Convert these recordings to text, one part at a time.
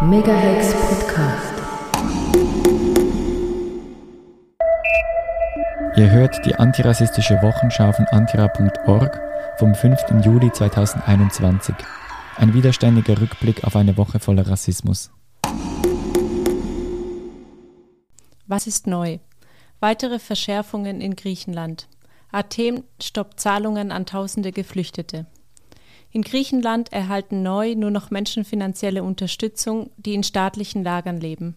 Megahex Podcast. Ihr hört die antirassistische Wochenschau von antira.org vom 5. Juli 2021. Ein widerständiger Rückblick auf eine Woche voller Rassismus. Was ist neu? Weitere Verschärfungen in Griechenland. Athen stoppt Zahlungen an tausende Geflüchtete. In Griechenland erhalten neu nur noch Menschen finanzielle Unterstützung, die in staatlichen Lagern leben.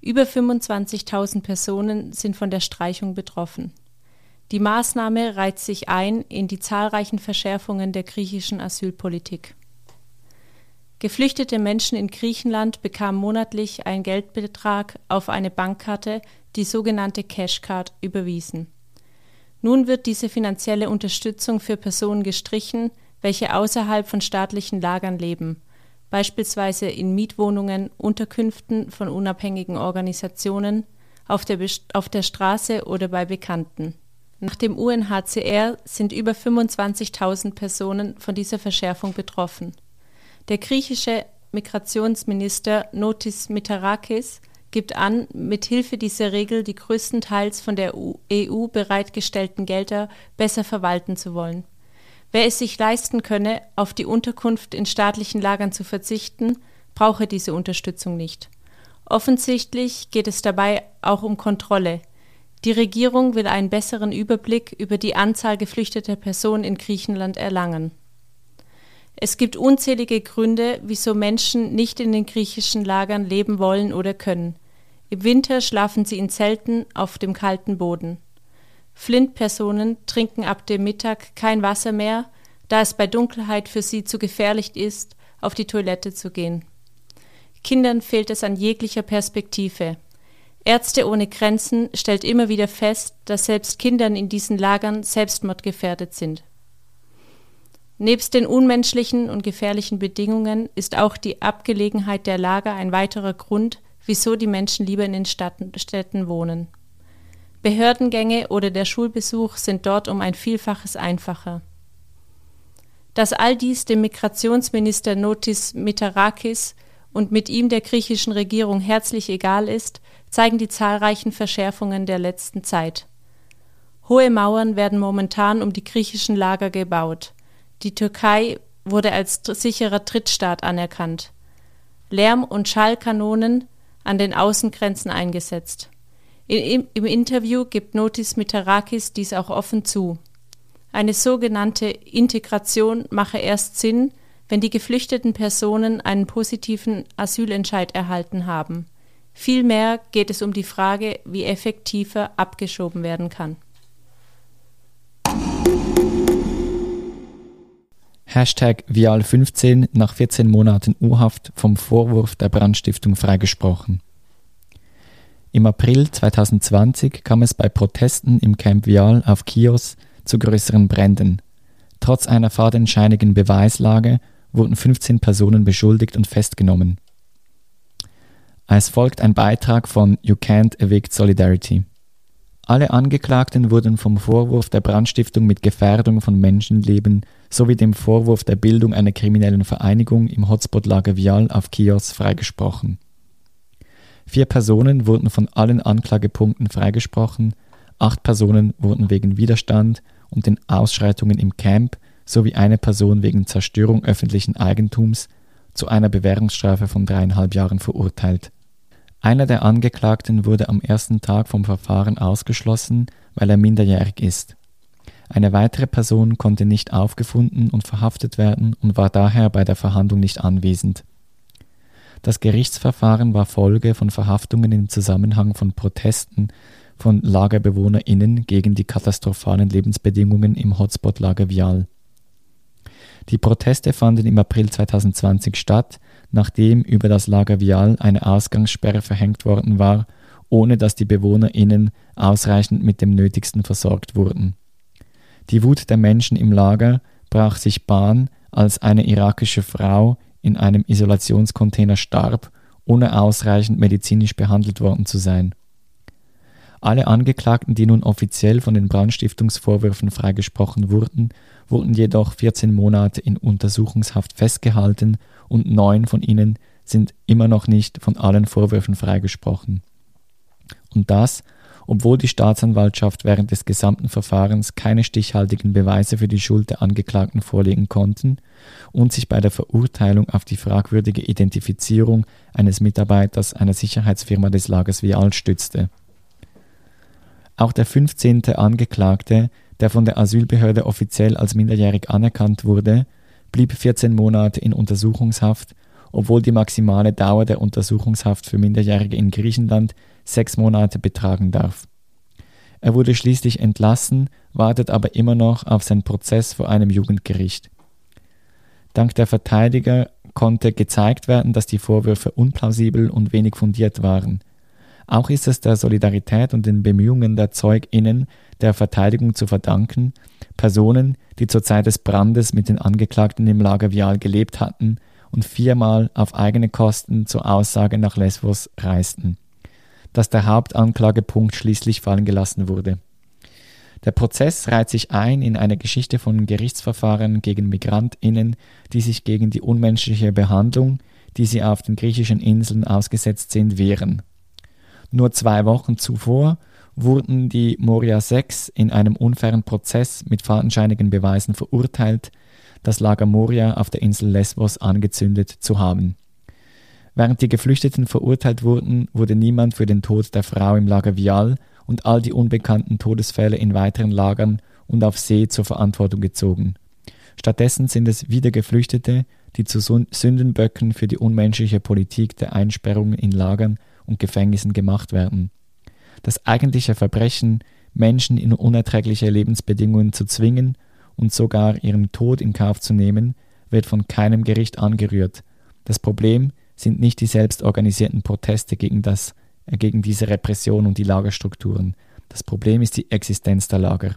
Über 25.000 Personen sind von der Streichung betroffen. Die Maßnahme reiht sich ein in die zahlreichen Verschärfungen der griechischen Asylpolitik. Geflüchtete Menschen in Griechenland bekamen monatlich einen Geldbetrag auf eine Bankkarte, die sogenannte Cashcard, überwiesen. Nun wird diese finanzielle Unterstützung für Personen gestrichen, welche außerhalb von staatlichen Lagern leben, beispielsweise in Mietwohnungen, Unterkünften von unabhängigen Organisationen, auf der, auf der Straße oder bei Bekannten. Nach dem UNHCR sind über 25.000 Personen von dieser Verschärfung betroffen. Der griechische Migrationsminister Notis Mitarakis gibt an, mit Hilfe dieser Regel die größtenteils von der EU bereitgestellten Gelder besser verwalten zu wollen. Wer es sich leisten könne, auf die Unterkunft in staatlichen Lagern zu verzichten, brauche diese Unterstützung nicht. Offensichtlich geht es dabei auch um Kontrolle. Die Regierung will einen besseren Überblick über die Anzahl geflüchteter Personen in Griechenland erlangen. Es gibt unzählige Gründe, wieso Menschen nicht in den griechischen Lagern leben wollen oder können. Im Winter schlafen sie in Zelten auf dem kalten Boden. Flint-Personen trinken ab dem Mittag kein Wasser mehr, da es bei Dunkelheit für sie zu gefährlich ist, auf die Toilette zu gehen. Kindern fehlt es an jeglicher Perspektive. Ärzte ohne Grenzen stellt immer wieder fest, dass selbst Kindern in diesen Lagern selbstmordgefährdet sind. Nebst den unmenschlichen und gefährlichen Bedingungen ist auch die Abgelegenheit der Lager ein weiterer Grund, wieso die Menschen lieber in den Städten wohnen. Behördengänge oder der Schulbesuch sind dort um ein Vielfaches einfacher. Dass all dies dem Migrationsminister Notis Mitarakis und mit ihm der griechischen Regierung herzlich egal ist, zeigen die zahlreichen Verschärfungen der letzten Zeit. Hohe Mauern werden momentan um die griechischen Lager gebaut. Die Türkei wurde als sicherer Drittstaat anerkannt. Lärm- und Schallkanonen an den Außengrenzen eingesetzt. Im, Im Interview gibt Notis Mitarakis dies auch offen zu. Eine sogenannte Integration mache erst Sinn, wenn die geflüchteten Personen einen positiven Asylentscheid erhalten haben. Vielmehr geht es um die Frage, wie effektiver abgeschoben werden kann. Hashtag Vial15 nach 14 Monaten U-Haft vom Vorwurf der Brandstiftung freigesprochen. Im April 2020 kam es bei Protesten im Camp Vial auf Chios zu größeren Bränden. Trotz einer fadenscheinigen Beweislage wurden 15 Personen beschuldigt und festgenommen. Es folgt ein Beitrag von You Can't Evict Solidarity. Alle Angeklagten wurden vom Vorwurf der Brandstiftung mit Gefährdung von Menschenleben sowie dem Vorwurf der Bildung einer kriminellen Vereinigung im Hotspot-Lager Vial auf Chios freigesprochen. Vier Personen wurden von allen Anklagepunkten freigesprochen, acht Personen wurden wegen Widerstand und den Ausschreitungen im Camp sowie eine Person wegen Zerstörung öffentlichen Eigentums zu einer Bewährungsstrafe von dreieinhalb Jahren verurteilt. Einer der Angeklagten wurde am ersten Tag vom Verfahren ausgeschlossen, weil er minderjährig ist. Eine weitere Person konnte nicht aufgefunden und verhaftet werden und war daher bei der Verhandlung nicht anwesend. Das Gerichtsverfahren war Folge von Verhaftungen im Zusammenhang von Protesten von LagerbewohnerInnen gegen die katastrophalen Lebensbedingungen im Hotspot-Lager Vial. Die Proteste fanden im April 2020 statt, nachdem über das Lager Vial eine Ausgangssperre verhängt worden war, ohne dass die BewohnerInnen ausreichend mit dem Nötigsten versorgt wurden. Die Wut der Menschen im Lager brach sich Bahn, als eine irakische Frau in einem Isolationscontainer starb, ohne ausreichend medizinisch behandelt worden zu sein. Alle Angeklagten, die nun offiziell von den Brandstiftungsvorwürfen freigesprochen wurden, wurden jedoch 14 Monate in Untersuchungshaft festgehalten und neun von ihnen sind immer noch nicht von allen Vorwürfen freigesprochen. Und das, obwohl die Staatsanwaltschaft während des gesamten Verfahrens keine stichhaltigen Beweise für die Schuld der Angeklagten vorlegen konnten und sich bei der Verurteilung auf die fragwürdige Identifizierung eines Mitarbeiters einer Sicherheitsfirma des Lagers Vial stützte. Auch der 15. Angeklagte, der von der Asylbehörde offiziell als minderjährig anerkannt wurde, blieb 14 Monate in Untersuchungshaft, obwohl die maximale Dauer der Untersuchungshaft für Minderjährige in Griechenland sechs Monate betragen darf. Er wurde schließlich entlassen, wartet aber immer noch auf seinen Prozess vor einem Jugendgericht. Dank der Verteidiger konnte gezeigt werden, dass die Vorwürfe unplausibel und wenig fundiert waren. Auch ist es der Solidarität und den Bemühungen der Zeuginnen der Verteidigung zu verdanken, Personen, die zur Zeit des Brandes mit den Angeklagten im Lager Vial gelebt hatten und viermal auf eigene Kosten zur Aussage nach Lesbos reisten dass der Hauptanklagepunkt schließlich fallen gelassen wurde. Der Prozess reiht sich ein in eine Geschichte von Gerichtsverfahren gegen Migrantinnen, die sich gegen die unmenschliche Behandlung, die sie auf den griechischen Inseln ausgesetzt sind, wehren. Nur zwei Wochen zuvor wurden die Moria 6 in einem unfairen Prozess mit fadenscheinigen Beweisen verurteilt, das Lager Moria auf der Insel Lesbos angezündet zu haben. Während die Geflüchteten verurteilt wurden, wurde niemand für den Tod der Frau im Lager Vial und all die unbekannten Todesfälle in weiteren Lagern und auf See zur Verantwortung gezogen. Stattdessen sind es wieder Geflüchtete, die zu Sündenböcken für die unmenschliche Politik der Einsperrungen in Lagern und Gefängnissen gemacht werden. Das eigentliche Verbrechen, Menschen in unerträgliche Lebensbedingungen zu zwingen und sogar ihren Tod in Kauf zu nehmen, wird von keinem Gericht angerührt. Das Problem sind nicht die selbstorganisierten Proteste gegen, das, äh, gegen diese Repression und die Lagerstrukturen. Das Problem ist die Existenz der Lager.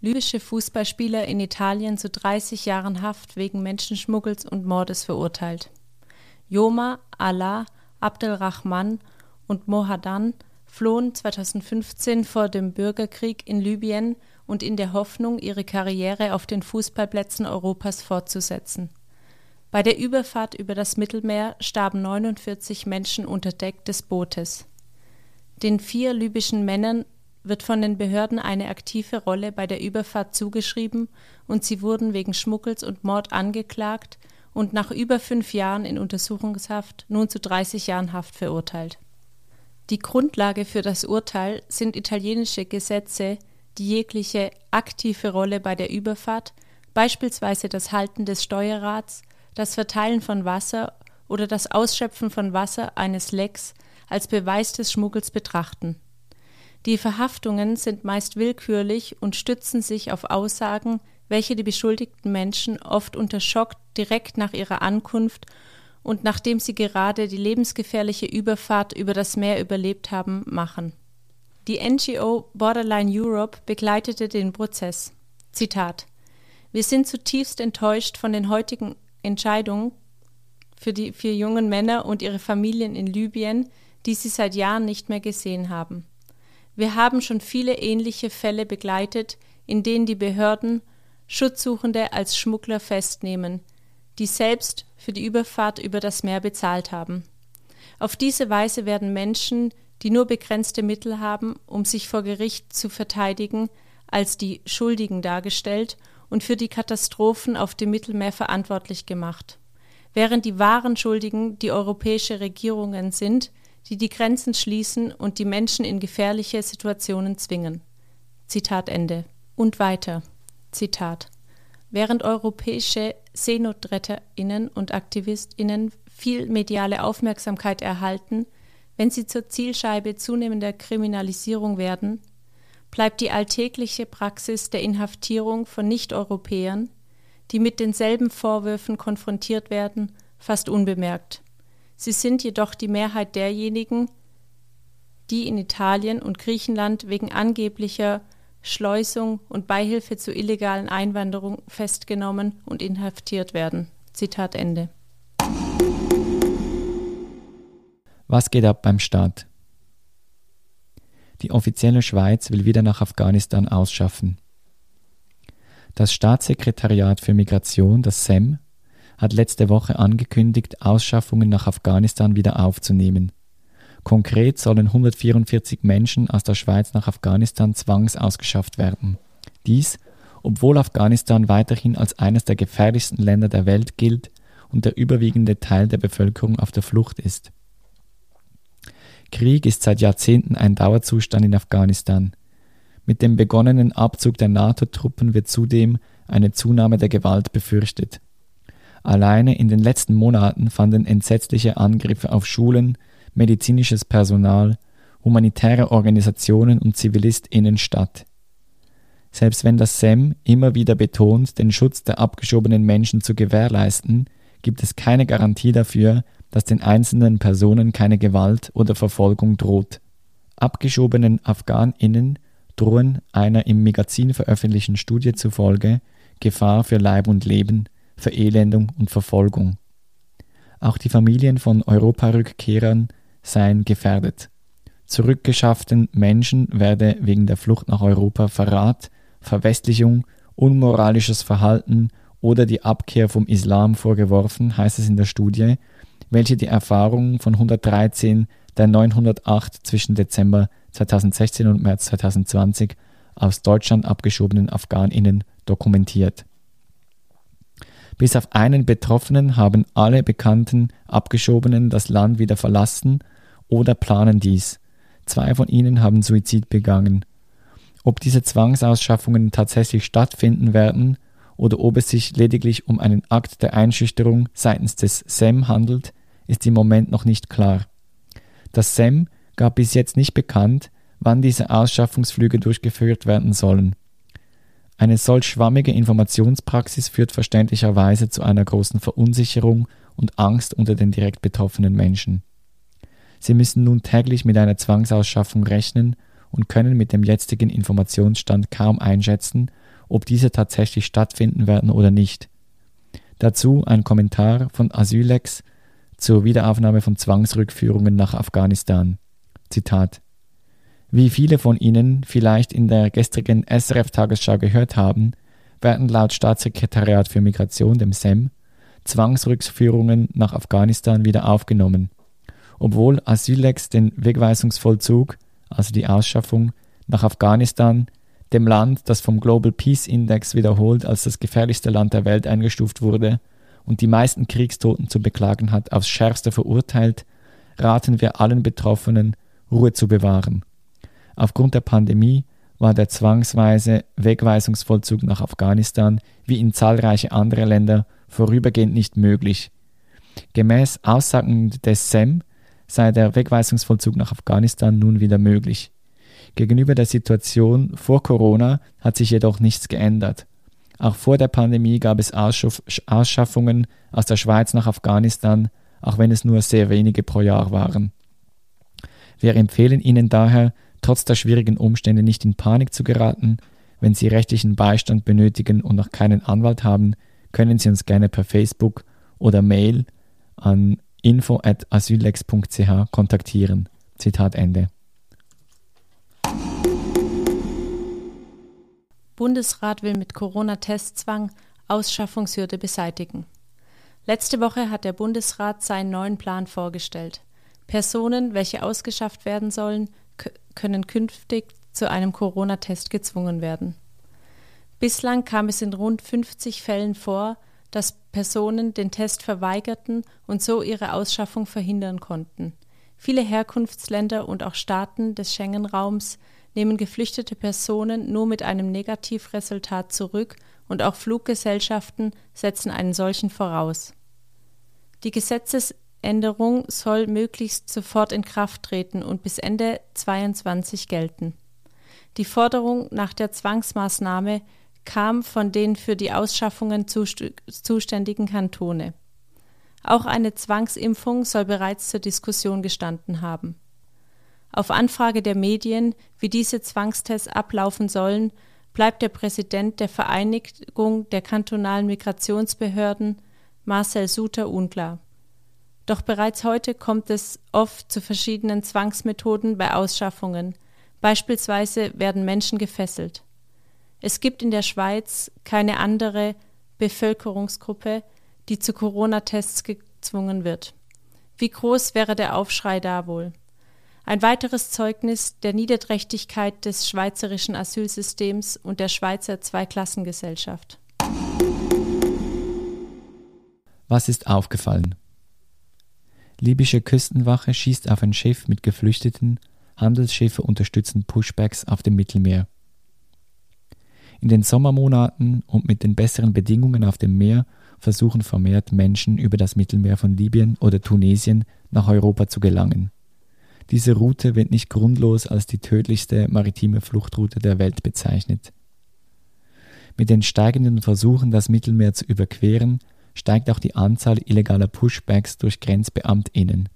Libysche Fußballspieler in Italien zu 30 Jahren Haft wegen Menschenschmuggels und Mordes verurteilt. Joma, Allah, Abdelrahman und Mohadan flohen 2015 vor dem Bürgerkrieg in Libyen und in der Hoffnung, ihre Karriere auf den Fußballplätzen Europas fortzusetzen. Bei der Überfahrt über das Mittelmeer starben 49 Menschen unter Deck des Bootes. Den vier libyschen Männern wird von den Behörden eine aktive Rolle bei der Überfahrt zugeschrieben und sie wurden wegen Schmuggels und Mord angeklagt und nach über fünf Jahren in Untersuchungshaft nun zu 30 Jahren Haft verurteilt. Die Grundlage für das Urteil sind italienische Gesetze, die jegliche aktive Rolle bei der Überfahrt, beispielsweise das Halten des Steuerrads, das Verteilen von Wasser oder das Ausschöpfen von Wasser eines Lecks als Beweis des Schmuggels betrachten. Die Verhaftungen sind meist willkürlich und stützen sich auf Aussagen, welche die beschuldigten Menschen oft unter Schock direkt nach ihrer Ankunft und nachdem sie gerade die lebensgefährliche Überfahrt über das Meer überlebt haben, machen. Die NGO Borderline Europe begleitete den Prozess. Zitat Wir sind zutiefst enttäuscht von den heutigen Entscheidung für die vier jungen Männer und ihre Familien in Libyen, die sie seit Jahren nicht mehr gesehen haben. Wir haben schon viele ähnliche Fälle begleitet, in denen die Behörden Schutzsuchende als Schmuggler festnehmen, die selbst für die Überfahrt über das Meer bezahlt haben. Auf diese Weise werden Menschen, die nur begrenzte Mittel haben, um sich vor Gericht zu verteidigen, als die Schuldigen dargestellt und für die Katastrophen auf dem Mittelmeer verantwortlich gemacht, während die wahren Schuldigen die europäische Regierungen sind, die die Grenzen schließen und die Menschen in gefährliche Situationen zwingen. Zitat Ende. Und weiter. Zitat. Während europäische SeenotretterInnen und AktivistInnen viel mediale Aufmerksamkeit erhalten, wenn sie zur Zielscheibe zunehmender Kriminalisierung werden, bleibt die alltägliche Praxis der Inhaftierung von Nichteuropäern, die mit denselben Vorwürfen konfrontiert werden, fast unbemerkt. Sie sind jedoch die Mehrheit derjenigen, die in Italien und Griechenland wegen angeblicher Schleusung und Beihilfe zur illegalen Einwanderung festgenommen und inhaftiert werden. Zitat Ende. Was geht ab beim Staat? Die offizielle Schweiz will wieder nach Afghanistan ausschaffen. Das Staatssekretariat für Migration, das SEM, hat letzte Woche angekündigt, Ausschaffungen nach Afghanistan wieder aufzunehmen. Konkret sollen 144 Menschen aus der Schweiz nach Afghanistan zwangsausgeschafft werden. Dies, obwohl Afghanistan weiterhin als eines der gefährlichsten Länder der Welt gilt und der überwiegende Teil der Bevölkerung auf der Flucht ist. Krieg ist seit Jahrzehnten ein Dauerzustand in Afghanistan. Mit dem begonnenen Abzug der NATO-Truppen wird zudem eine Zunahme der Gewalt befürchtet. Alleine in den letzten Monaten fanden entsetzliche Angriffe auf Schulen, medizinisches Personal, humanitäre Organisationen und ZivilistInnen statt. Selbst wenn das SEM immer wieder betont, den Schutz der abgeschobenen Menschen zu gewährleisten, gibt es keine Garantie dafür, dass den einzelnen Personen keine Gewalt oder Verfolgung droht. Abgeschobenen AfghanInnen drohen einer im Magazin veröffentlichten Studie zufolge Gefahr für Leib und Leben, Verelendung und Verfolgung. Auch die Familien von Europarückkehrern seien gefährdet. Zurückgeschafften Menschen werde wegen der Flucht nach Europa Verrat, Verwestlichung, unmoralisches Verhalten oder die Abkehr vom Islam vorgeworfen, heißt es in der Studie, welche die Erfahrungen von 113 der 908 zwischen Dezember 2016 und März 2020 aus Deutschland abgeschobenen Afghaninnen dokumentiert. Bis auf einen Betroffenen haben alle bekannten Abgeschobenen das Land wieder verlassen oder planen dies. Zwei von ihnen haben Suizid begangen. Ob diese Zwangsausschaffungen tatsächlich stattfinden werden oder ob es sich lediglich um einen Akt der Einschüchterung seitens des SEM handelt, ist im Moment noch nicht klar. Das SEM gab bis jetzt nicht bekannt, wann diese Ausschaffungsflüge durchgeführt werden sollen. Eine solch schwammige Informationspraxis führt verständlicherweise zu einer großen Verunsicherung und Angst unter den direkt betroffenen Menschen. Sie müssen nun täglich mit einer Zwangsausschaffung rechnen und können mit dem jetzigen Informationsstand kaum einschätzen, ob diese tatsächlich stattfinden werden oder nicht. Dazu ein Kommentar von Asylex zur Wiederaufnahme von Zwangsrückführungen nach Afghanistan. Zitat wie viele von Ihnen vielleicht in der gestrigen SRF-Tagesschau gehört haben, werden laut Staatssekretariat für Migration, dem SEM, Zwangsrückführungen nach Afghanistan wieder aufgenommen, obwohl Asylex den Wegweisungsvollzug, also die Ausschaffung, nach Afghanistan, dem Land, das vom Global Peace Index wiederholt als das gefährlichste Land der Welt eingestuft wurde und die meisten Kriegstoten zu beklagen hat, aufs schärfste verurteilt, raten wir allen Betroffenen, Ruhe zu bewahren. Aufgrund der Pandemie war der zwangsweise Wegweisungsvollzug nach Afghanistan wie in zahlreiche andere Länder vorübergehend nicht möglich. Gemäß Aussagen des SEM sei der Wegweisungsvollzug nach Afghanistan nun wieder möglich. Gegenüber der Situation vor Corona hat sich jedoch nichts geändert. Auch vor der Pandemie gab es Ausschaffungen aus der Schweiz nach Afghanistan, auch wenn es nur sehr wenige pro Jahr waren. Wir empfehlen Ihnen daher, trotz der schwierigen Umstände nicht in Panik zu geraten. Wenn Sie rechtlichen Beistand benötigen und noch keinen Anwalt haben, können Sie uns gerne per Facebook oder Mail an info@asylex.ch kontaktieren. Zitat Ende. Bundesrat will mit Corona-Testzwang Ausschaffungshürde beseitigen. Letzte Woche hat der Bundesrat seinen neuen Plan vorgestellt. Personen, welche ausgeschafft werden sollen, können künftig zu einem Corona-Test gezwungen werden. Bislang kam es in rund 50 Fällen vor, dass Personen den Test verweigerten und so ihre Ausschaffung verhindern konnten. Viele Herkunftsländer und auch Staaten des Schengen-Raums nehmen geflüchtete Personen nur mit einem Negativresultat zurück und auch Fluggesellschaften setzen einen solchen voraus. Die Gesetzes Änderung soll möglichst sofort in Kraft treten und bis Ende 2022 gelten. Die Forderung nach der Zwangsmaßnahme kam von den für die Ausschaffungen zuständigen Kantone. Auch eine Zwangsimpfung soll bereits zur Diskussion gestanden haben. Auf Anfrage der Medien, wie diese Zwangstests ablaufen sollen, bleibt der Präsident der Vereinigung der kantonalen Migrationsbehörden, Marcel Suter, unklar. Doch bereits heute kommt es oft zu verschiedenen Zwangsmethoden bei Ausschaffungen. Beispielsweise werden Menschen gefesselt. Es gibt in der Schweiz keine andere Bevölkerungsgruppe, die zu Corona-Tests gezwungen wird. Wie groß wäre der Aufschrei da wohl? Ein weiteres Zeugnis der Niederträchtigkeit des schweizerischen Asylsystems und der Schweizer Zweiklassengesellschaft. Was ist aufgefallen? Libysche Küstenwache schießt auf ein Schiff mit Geflüchteten, Handelsschiffe unterstützen Pushbacks auf dem Mittelmeer. In den Sommermonaten und mit den besseren Bedingungen auf dem Meer versuchen vermehrt Menschen über das Mittelmeer von Libyen oder Tunesien nach Europa zu gelangen. Diese Route wird nicht grundlos als die tödlichste maritime Fluchtroute der Welt bezeichnet. Mit den steigenden Versuchen, das Mittelmeer zu überqueren, steigt auch die Anzahl illegaler Pushbacks durch GrenzbeamtInnen.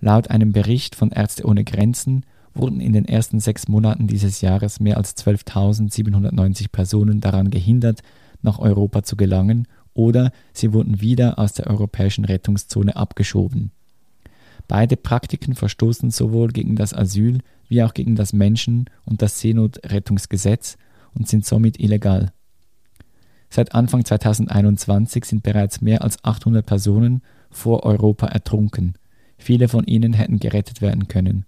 Laut einem Bericht von Ärzte ohne Grenzen wurden in den ersten sechs Monaten dieses Jahres mehr als 12.790 Personen daran gehindert, nach Europa zu gelangen oder sie wurden wieder aus der europäischen Rettungszone abgeschoben. Beide Praktiken verstoßen sowohl gegen das Asyl wie auch gegen das Menschen- und das Seenotrettungsgesetz und sind somit illegal. Seit Anfang 2021 sind bereits mehr als 800 Personen vor Europa ertrunken. Viele von ihnen hätten gerettet werden können.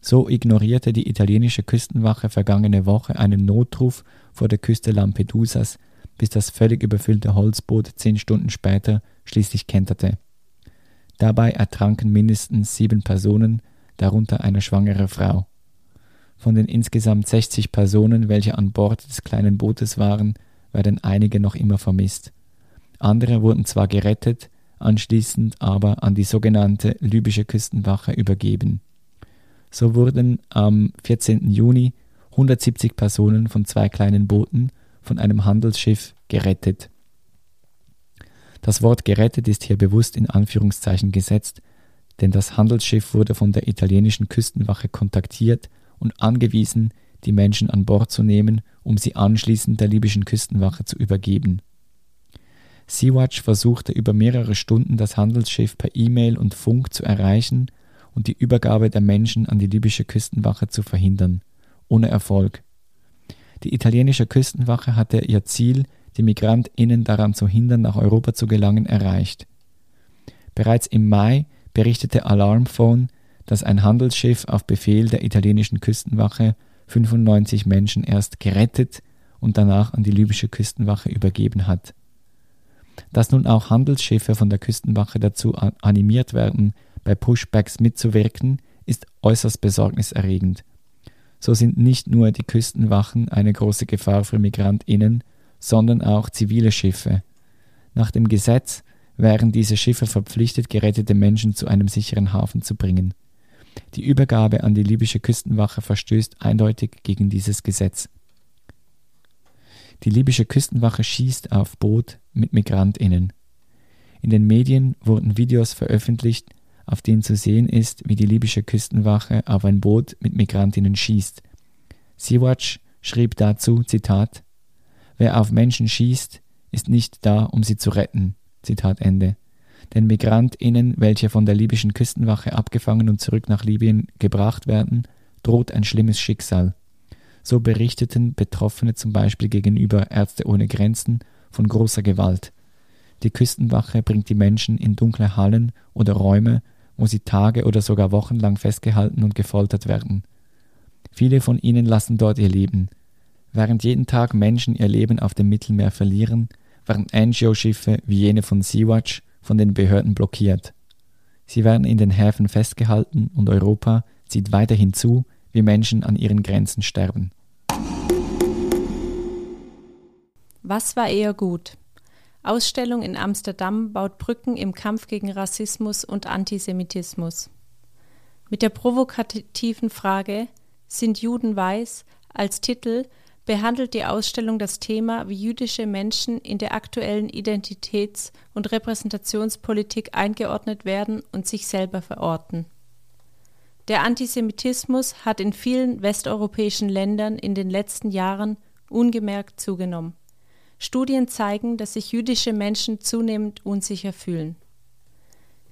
So ignorierte die italienische Küstenwache vergangene Woche einen Notruf vor der Küste Lampedusas, bis das völlig überfüllte Holzboot zehn Stunden später schließlich kenterte. Dabei ertranken mindestens sieben Personen, darunter eine schwangere Frau. Von den insgesamt 60 Personen, welche an Bord des kleinen Bootes waren, werden einige noch immer vermisst. Andere wurden zwar gerettet, anschließend aber an die sogenannte libysche Küstenwache übergeben. So wurden am 14. Juni 170 Personen von zwei kleinen Booten von einem Handelsschiff gerettet. Das Wort gerettet ist hier bewusst in Anführungszeichen gesetzt, denn das Handelsschiff wurde von der italienischen Küstenwache kontaktiert und angewiesen, die Menschen an Bord zu nehmen, um sie anschließend der libyschen Küstenwache zu übergeben. Sea-Watch versuchte über mehrere Stunden das Handelsschiff per E-Mail und Funk zu erreichen und die Übergabe der Menschen an die libysche Küstenwache zu verhindern, ohne Erfolg. Die italienische Küstenwache hatte ihr Ziel, die MigrantInnen daran zu hindern, nach Europa zu gelangen, erreicht. Bereits im Mai berichtete Alarmphone, dass ein Handelsschiff auf Befehl der italienischen Küstenwache 95 Menschen erst gerettet und danach an die libysche Küstenwache übergeben hat. Dass nun auch Handelsschiffe von der Küstenwache dazu animiert werden, bei Pushbacks mitzuwirken, ist äußerst besorgniserregend. So sind nicht nur die Küstenwachen eine große Gefahr für Migrantinnen, sondern auch zivile Schiffe. Nach dem Gesetz wären diese Schiffe verpflichtet, gerettete Menschen zu einem sicheren Hafen zu bringen. Die Übergabe an die libysche Küstenwache verstößt eindeutig gegen dieses Gesetz. Die libysche Küstenwache schießt auf Boot mit Migrantinnen. In den Medien wurden Videos veröffentlicht, auf denen zu sehen ist, wie die libysche Küstenwache auf ein Boot mit Migrantinnen schießt. Sea-Watch schrieb dazu, Zitat, Wer auf Menschen schießt, ist nicht da, um sie zu retten. Zitat Ende. Den MigrantInnen, welche von der libyschen Küstenwache abgefangen und zurück nach Libyen gebracht werden, droht ein schlimmes Schicksal. So berichteten Betroffene zum Beispiel gegenüber Ärzte ohne Grenzen von großer Gewalt. Die Küstenwache bringt die Menschen in dunkle Hallen oder Räume, wo sie Tage oder sogar Wochen lang festgehalten und gefoltert werden. Viele von ihnen lassen dort ihr Leben. Während jeden Tag Menschen ihr Leben auf dem Mittelmeer verlieren, werden NGO-Schiffe wie jene von Sea-Watch von den Behörden blockiert. Sie werden in den Häfen festgehalten und Europa sieht weiterhin zu, wie Menschen an ihren Grenzen sterben. Was war eher gut? Ausstellung in Amsterdam baut Brücken im Kampf gegen Rassismus und Antisemitismus. Mit der provokativen Frage Sind Juden weiß? als Titel behandelt die Ausstellung das Thema, wie jüdische Menschen in der aktuellen Identitäts- und Repräsentationspolitik eingeordnet werden und sich selber verorten. Der Antisemitismus hat in vielen westeuropäischen Ländern in den letzten Jahren ungemerkt zugenommen. Studien zeigen, dass sich jüdische Menschen zunehmend unsicher fühlen.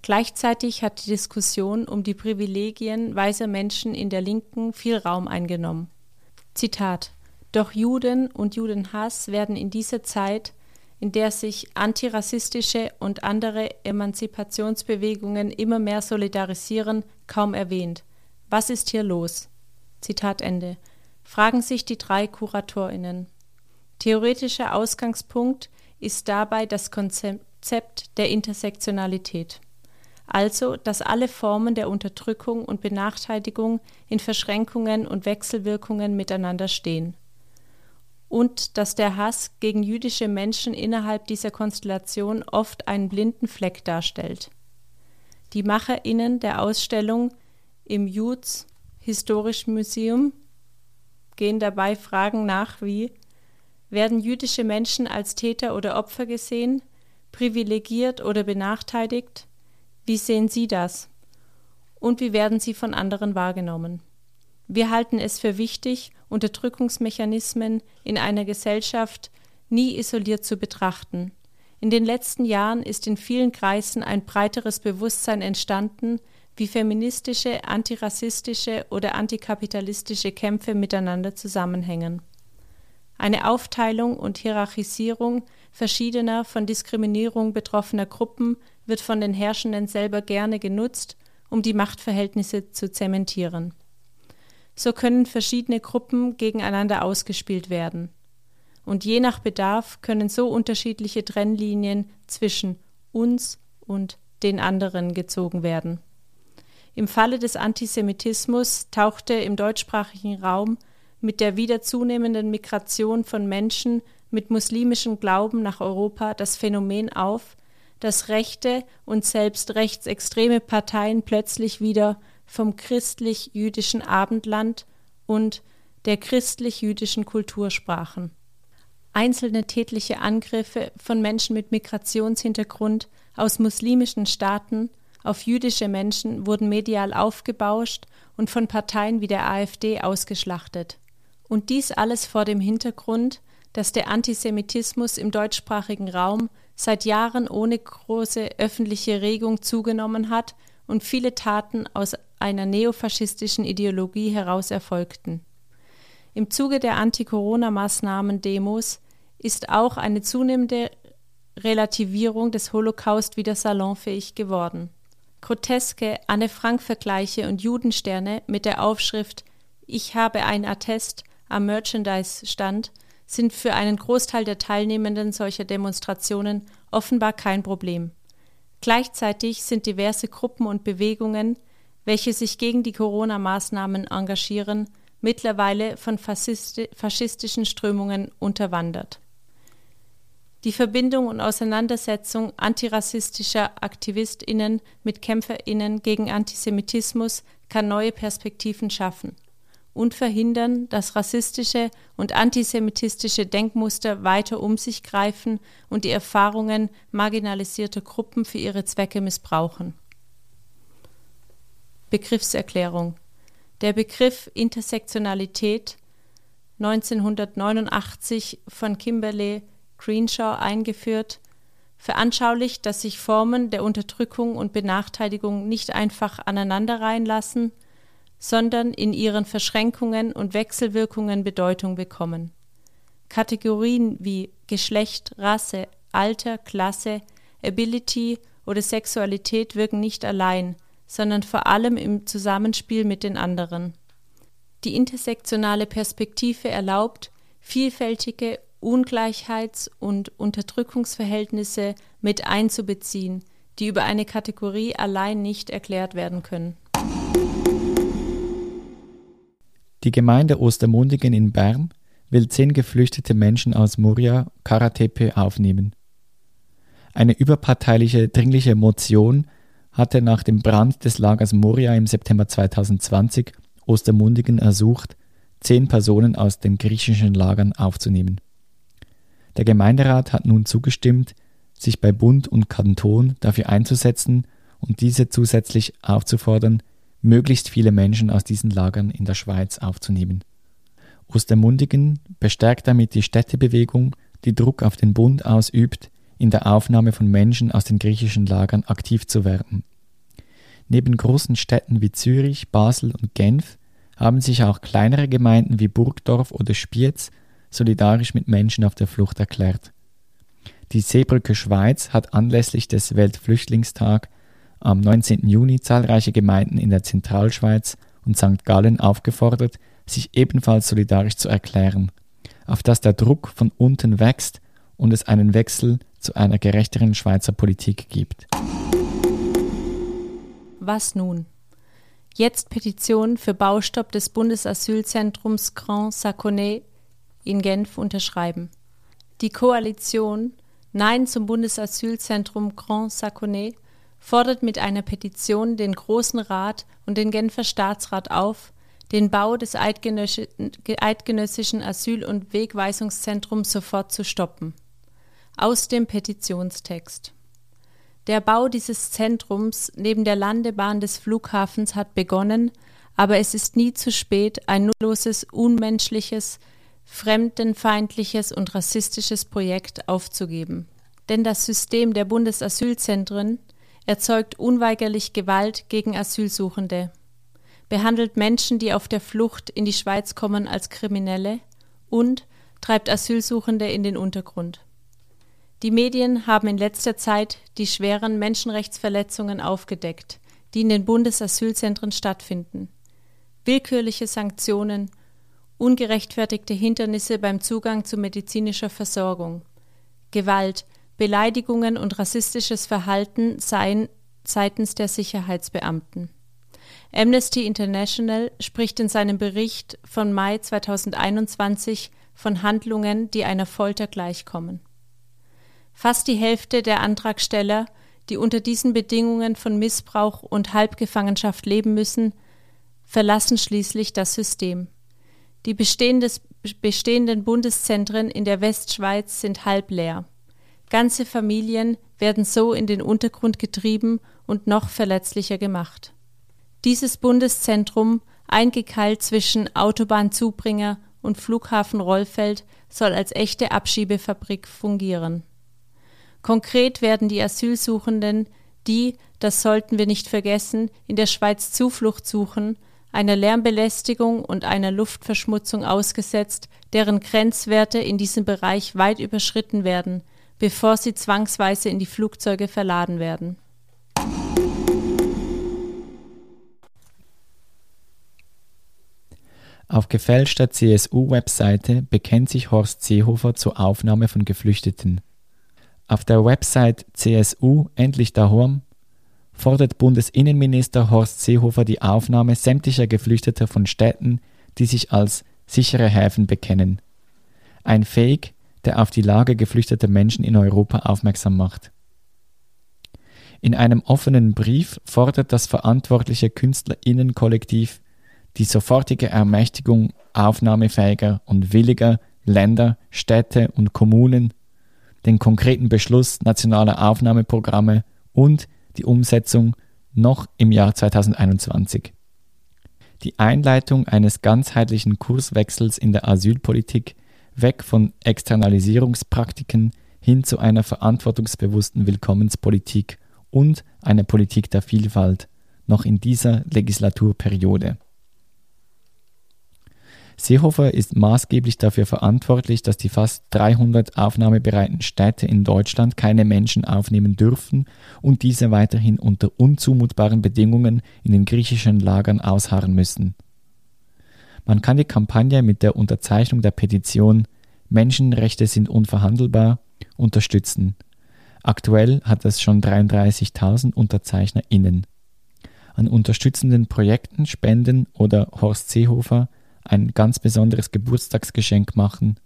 Gleichzeitig hat die Diskussion um die Privilegien weißer Menschen in der Linken viel Raum eingenommen. Zitat doch Juden und Judenhass werden in dieser Zeit in der sich antirassistische und andere Emanzipationsbewegungen immer mehr solidarisieren, kaum erwähnt. Was ist hier los? Zitat Ende. Fragen sich die drei KuratorInnen. Theoretischer Ausgangspunkt ist dabei das Konzept der Intersektionalität. Also, dass alle Formen der Unterdrückung und Benachteiligung in Verschränkungen und Wechselwirkungen miteinander stehen und dass der Hass gegen jüdische Menschen innerhalb dieser Konstellation oft einen blinden Fleck darstellt. Die MacherInnen der Ausstellung im Juds Historisch Museum gehen dabei Fragen nach wie werden jüdische Menschen als Täter oder Opfer gesehen, privilegiert oder benachteiligt? Wie sehen Sie das? Und wie werden sie von anderen wahrgenommen? Wir halten es für wichtig, Unterdrückungsmechanismen in einer Gesellschaft nie isoliert zu betrachten. In den letzten Jahren ist in vielen Kreisen ein breiteres Bewusstsein entstanden, wie feministische, antirassistische oder antikapitalistische Kämpfe miteinander zusammenhängen. Eine Aufteilung und Hierarchisierung verschiedener von Diskriminierung betroffener Gruppen wird von den Herrschenden selber gerne genutzt, um die Machtverhältnisse zu zementieren. So können verschiedene Gruppen gegeneinander ausgespielt werden. Und je nach Bedarf können so unterschiedliche Trennlinien zwischen uns und den anderen gezogen werden. Im Falle des Antisemitismus tauchte im deutschsprachigen Raum mit der wieder zunehmenden Migration von Menschen mit muslimischem Glauben nach Europa das Phänomen auf, dass rechte und selbst rechtsextreme Parteien plötzlich wieder vom christlich-jüdischen Abendland und der christlich-jüdischen Kultur sprachen. Einzelne tätliche Angriffe von Menschen mit Migrationshintergrund aus muslimischen Staaten auf jüdische Menschen wurden medial aufgebauscht und von Parteien wie der AfD ausgeschlachtet. Und dies alles vor dem Hintergrund, dass der Antisemitismus im deutschsprachigen Raum seit Jahren ohne große öffentliche Regung zugenommen hat und viele Taten aus einer neofaschistischen Ideologie heraus erfolgten. Im Zuge der Anti-Corona-Maßnahmen-Demos ist auch eine zunehmende Relativierung des Holocaust wieder salonfähig geworden. Groteske Anne-Frank-Vergleiche und Judensterne mit der Aufschrift Ich habe ein Attest am Merchandise-Stand sind für einen Großteil der Teilnehmenden solcher Demonstrationen offenbar kein Problem. Gleichzeitig sind diverse Gruppen und Bewegungen, welche sich gegen die Corona-Maßnahmen engagieren, mittlerweile von faschistischen Strömungen unterwandert. Die Verbindung und Auseinandersetzung antirassistischer AktivistInnen mit KämpferInnen gegen Antisemitismus kann neue Perspektiven schaffen und verhindern, dass rassistische und antisemitistische Denkmuster weiter um sich greifen und die Erfahrungen marginalisierter Gruppen für ihre Zwecke missbrauchen. Begriffserklärung Der Begriff Intersektionalität 1989 von Kimberly Greenshaw eingeführt, veranschaulicht, dass sich Formen der Unterdrückung und Benachteiligung nicht einfach aneinanderreihen lassen – sondern in ihren Verschränkungen und Wechselwirkungen Bedeutung bekommen. Kategorien wie Geschlecht, Rasse, Alter, Klasse, Ability oder Sexualität wirken nicht allein, sondern vor allem im Zusammenspiel mit den anderen. Die intersektionale Perspektive erlaubt, vielfältige Ungleichheits- und Unterdrückungsverhältnisse mit einzubeziehen, die über eine Kategorie allein nicht erklärt werden können. Die Gemeinde Ostermundigen in Bern will zehn geflüchtete Menschen aus Moria Karatepe aufnehmen. Eine überparteiliche dringliche Motion hatte nach dem Brand des Lagers Moria im September 2020 Ostermundigen ersucht, zehn Personen aus den griechischen Lagern aufzunehmen. Der Gemeinderat hat nun zugestimmt, sich bei Bund und Kanton dafür einzusetzen und diese zusätzlich aufzufordern, möglichst viele Menschen aus diesen Lagern in der Schweiz aufzunehmen. Ostermundigen bestärkt damit die Städtebewegung, die Druck auf den Bund ausübt, in der Aufnahme von Menschen aus den griechischen Lagern aktiv zu werden. Neben großen Städten wie Zürich, Basel und Genf haben sich auch kleinere Gemeinden wie Burgdorf oder Spiez solidarisch mit Menschen auf der Flucht erklärt. Die Seebrücke Schweiz hat anlässlich des Weltflüchtlingstag am 19. Juni zahlreiche Gemeinden in der Zentralschweiz und St. Gallen aufgefordert, sich ebenfalls solidarisch zu erklären, auf dass der Druck von unten wächst und es einen Wechsel zu einer gerechteren Schweizer Politik gibt. Was nun? Jetzt Petition für Baustopp des Bundesasylzentrums Grand Saconnet in Genf unterschreiben. Die Koalition Nein zum Bundesasylzentrum Grand Saconnet fordert mit einer Petition den Großen Rat und den Genfer Staatsrat auf, den Bau des eidgenössischen Asyl- und Wegweisungszentrums sofort zu stoppen. Aus dem Petitionstext. Der Bau dieses Zentrums neben der Landebahn des Flughafens hat begonnen, aber es ist nie zu spät, ein nutzloses, unmenschliches, fremdenfeindliches und rassistisches Projekt aufzugeben. Denn das System der Bundesasylzentren erzeugt unweigerlich Gewalt gegen Asylsuchende, behandelt Menschen, die auf der Flucht in die Schweiz kommen, als Kriminelle und treibt Asylsuchende in den Untergrund. Die Medien haben in letzter Zeit die schweren Menschenrechtsverletzungen aufgedeckt, die in den Bundesasylzentren stattfinden. Willkürliche Sanktionen, ungerechtfertigte Hindernisse beim Zugang zu medizinischer Versorgung, Gewalt, Beleidigungen und rassistisches Verhalten seien seitens der Sicherheitsbeamten. Amnesty International spricht in seinem Bericht von Mai 2021 von Handlungen, die einer Folter gleichkommen. Fast die Hälfte der Antragsteller, die unter diesen Bedingungen von Missbrauch und Halbgefangenschaft leben müssen, verlassen schließlich das System. Die bestehenden Bundeszentren in der Westschweiz sind halb leer. Ganze Familien werden so in den Untergrund getrieben und noch verletzlicher gemacht. Dieses Bundeszentrum, eingekeilt zwischen Autobahnzubringer und Flughafen Rollfeld, soll als echte Abschiebefabrik fungieren. Konkret werden die Asylsuchenden, die, das sollten wir nicht vergessen, in der Schweiz Zuflucht suchen, einer Lärmbelästigung und einer Luftverschmutzung ausgesetzt, deren Grenzwerte in diesem Bereich weit überschritten werden, bevor sie zwangsweise in die Flugzeuge verladen werden. Auf gefälschter CSU-Webseite bekennt sich Horst Seehofer zur Aufnahme von Geflüchteten. Auf der Website CSU Endlich daheim fordert Bundesinnenminister Horst Seehofer die Aufnahme sämtlicher Geflüchteter von Städten, die sich als sichere Häfen bekennen. Ein Fake, der auf die Lage geflüchteter Menschen in Europa aufmerksam macht. In einem offenen Brief fordert das verantwortliche Künstlerinnenkollektiv die sofortige Ermächtigung aufnahmefähiger und williger Länder, Städte und Kommunen, den konkreten Beschluss nationaler Aufnahmeprogramme und die Umsetzung noch im Jahr 2021. Die Einleitung eines ganzheitlichen Kurswechsels in der Asylpolitik weg von Externalisierungspraktiken hin zu einer verantwortungsbewussten Willkommenspolitik und einer Politik der Vielfalt noch in dieser Legislaturperiode. Seehofer ist maßgeblich dafür verantwortlich, dass die fast 300 aufnahmebereiten Städte in Deutschland keine Menschen aufnehmen dürfen und diese weiterhin unter unzumutbaren Bedingungen in den griechischen Lagern ausharren müssen. Man kann die Kampagne mit der Unterzeichnung der Petition Menschenrechte sind unverhandelbar unterstützen. Aktuell hat es schon 33.000 UnterzeichnerInnen. An unterstützenden Projekten spenden oder Horst Seehofer ein ganz besonderes Geburtstagsgeschenk machen.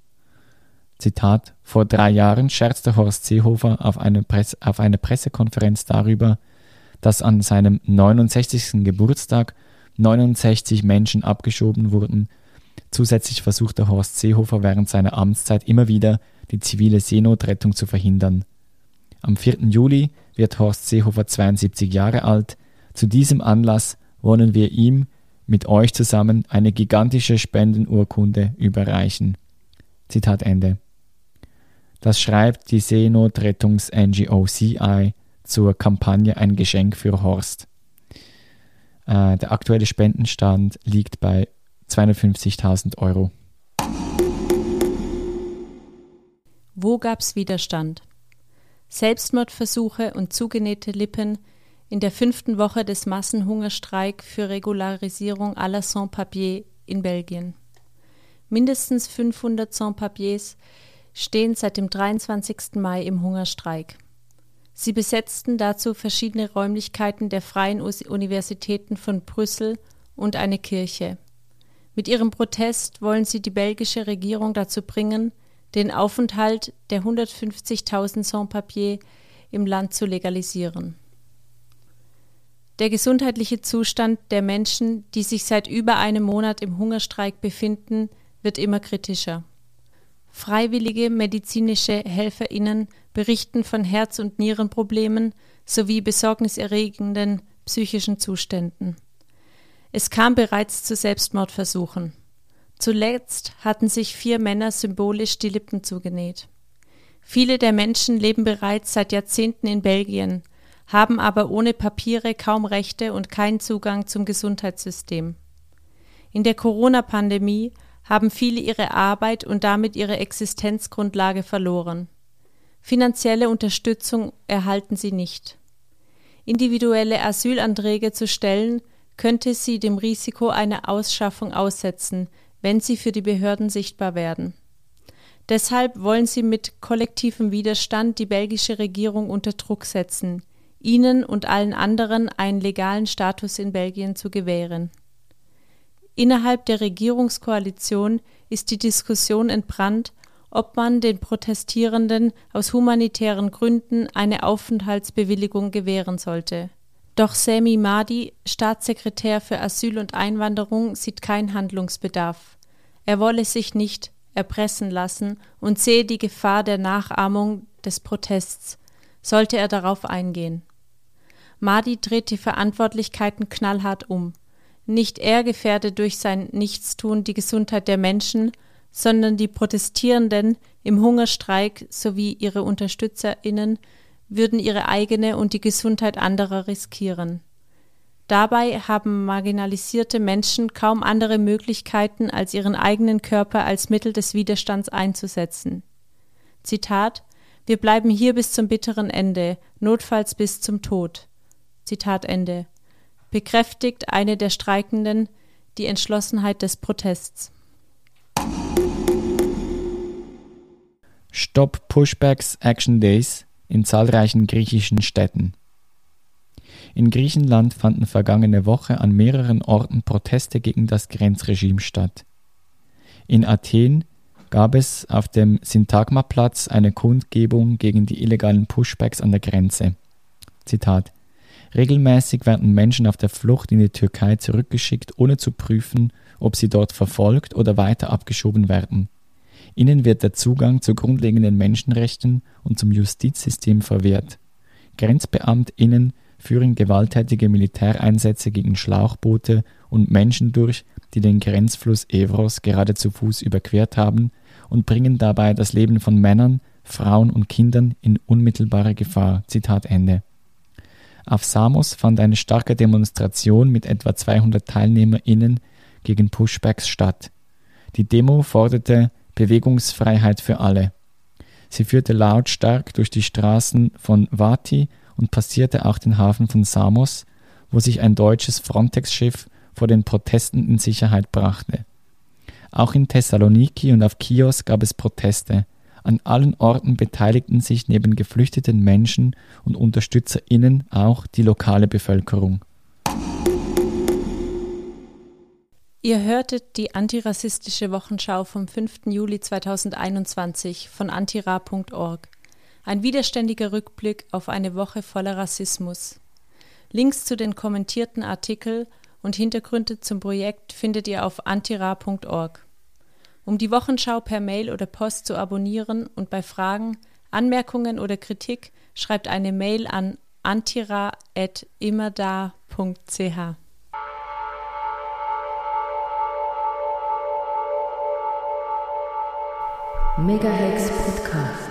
Zitat: Vor drei Jahren scherzte Horst Seehofer auf, eine Presse, auf einer Pressekonferenz darüber, dass an seinem 69. Geburtstag 69 Menschen abgeschoben wurden. Zusätzlich versuchte Horst Seehofer während seiner Amtszeit immer wieder, die zivile Seenotrettung zu verhindern. Am 4. Juli wird Horst Seehofer 72 Jahre alt. Zu diesem Anlass wollen wir ihm mit euch zusammen eine gigantische Spendenurkunde überreichen. Zitat Ende. Das schreibt die Seenotrettungs-NGO CI zur Kampagne Ein Geschenk für Horst. Äh, der aktuelle Spendenstand liegt bei 250.000 Euro. Wo gab es Widerstand? Selbstmordversuche und zugenähte Lippen in der fünften Woche des Massenhungerstreik für Regularisierung aller Sans-Papiers in Belgien. Mindestens 500 Sans-Papiers stehen seit dem 23. Mai im Hungerstreik. Sie besetzten dazu verschiedene Räumlichkeiten der Freien Universitäten von Brüssel und eine Kirche. Mit ihrem Protest wollen sie die belgische Regierung dazu bringen, den Aufenthalt der 150.000 Sans-Papiers im Land zu legalisieren. Der gesundheitliche Zustand der Menschen, die sich seit über einem Monat im Hungerstreik befinden, wird immer kritischer. Freiwillige medizinische Helferinnen berichten von Herz- und Nierenproblemen sowie besorgniserregenden psychischen Zuständen. Es kam bereits zu Selbstmordversuchen. Zuletzt hatten sich vier Männer symbolisch die Lippen zugenäht. Viele der Menschen leben bereits seit Jahrzehnten in Belgien, haben aber ohne Papiere kaum Rechte und keinen Zugang zum Gesundheitssystem. In der Corona-Pandemie haben viele ihre Arbeit und damit ihre Existenzgrundlage verloren. Finanzielle Unterstützung erhalten sie nicht. Individuelle Asylanträge zu stellen, könnte sie dem Risiko einer Ausschaffung aussetzen, wenn sie für die Behörden sichtbar werden. Deshalb wollen sie mit kollektivem Widerstand die belgische Regierung unter Druck setzen, ihnen und allen anderen einen legalen Status in Belgien zu gewähren. Innerhalb der Regierungskoalition ist die Diskussion entbrannt, ob man den Protestierenden aus humanitären Gründen eine Aufenthaltsbewilligung gewähren sollte. Doch Sami Madi, Staatssekretär für Asyl und Einwanderung, sieht keinen Handlungsbedarf. Er wolle sich nicht erpressen lassen und sehe die Gefahr der Nachahmung des Protests, sollte er darauf eingehen. Madi dreht die Verantwortlichkeiten knallhart um. Nicht er gefährde durch sein Nichtstun die Gesundheit der Menschen, sondern die Protestierenden im Hungerstreik sowie ihre UnterstützerInnen würden ihre eigene und die Gesundheit anderer riskieren. Dabei haben marginalisierte Menschen kaum andere Möglichkeiten, als ihren eigenen Körper als Mittel des Widerstands einzusetzen. Zitat Wir bleiben hier bis zum bitteren Ende, notfalls bis zum Tod. Zitat Ende. Bekräftigt eine der Streikenden die Entschlossenheit des Protests. Stop Pushbacks Action Days in zahlreichen griechischen Städten. In Griechenland fanden vergangene Woche an mehreren Orten Proteste gegen das Grenzregime statt. In Athen gab es auf dem Syntagmaplatz eine Kundgebung gegen die illegalen Pushbacks an der Grenze. Zitat Regelmäßig werden Menschen auf der Flucht in die Türkei zurückgeschickt, ohne zu prüfen, ob sie dort verfolgt oder weiter abgeschoben werden. Ihnen wird der Zugang zu grundlegenden Menschenrechten und zum Justizsystem verwehrt. GrenzbeamtInnen führen gewalttätige Militäreinsätze gegen Schlauchboote und Menschen durch, die den Grenzfluss Evros gerade zu Fuß überquert haben und bringen dabei das Leben von Männern, Frauen und Kindern in unmittelbare Gefahr. Zitat Ende. Auf Samos fand eine starke Demonstration mit etwa 200 TeilnehmerInnen gegen Pushbacks statt. Die Demo forderte Bewegungsfreiheit für alle. Sie führte lautstark durch die Straßen von Vati und passierte auch den Hafen von Samos, wo sich ein deutsches Frontex-Schiff vor den Protesten in Sicherheit brachte. Auch in Thessaloniki und auf Chios gab es Proteste. An allen Orten beteiligten sich neben geflüchteten Menschen und UnterstützerInnen auch die lokale Bevölkerung. Ihr hörtet die antirassistische Wochenschau vom 5. Juli 2021 von antira.org. Ein widerständiger Rückblick auf eine Woche voller Rassismus. Links zu den kommentierten Artikel und Hintergründe zum Projekt findet ihr auf antira.org. Um die Wochenschau per Mail oder Post zu abonnieren und bei Fragen, Anmerkungen oder Kritik schreibt eine Mail an antira.immerda.ch. Megahex Podcast.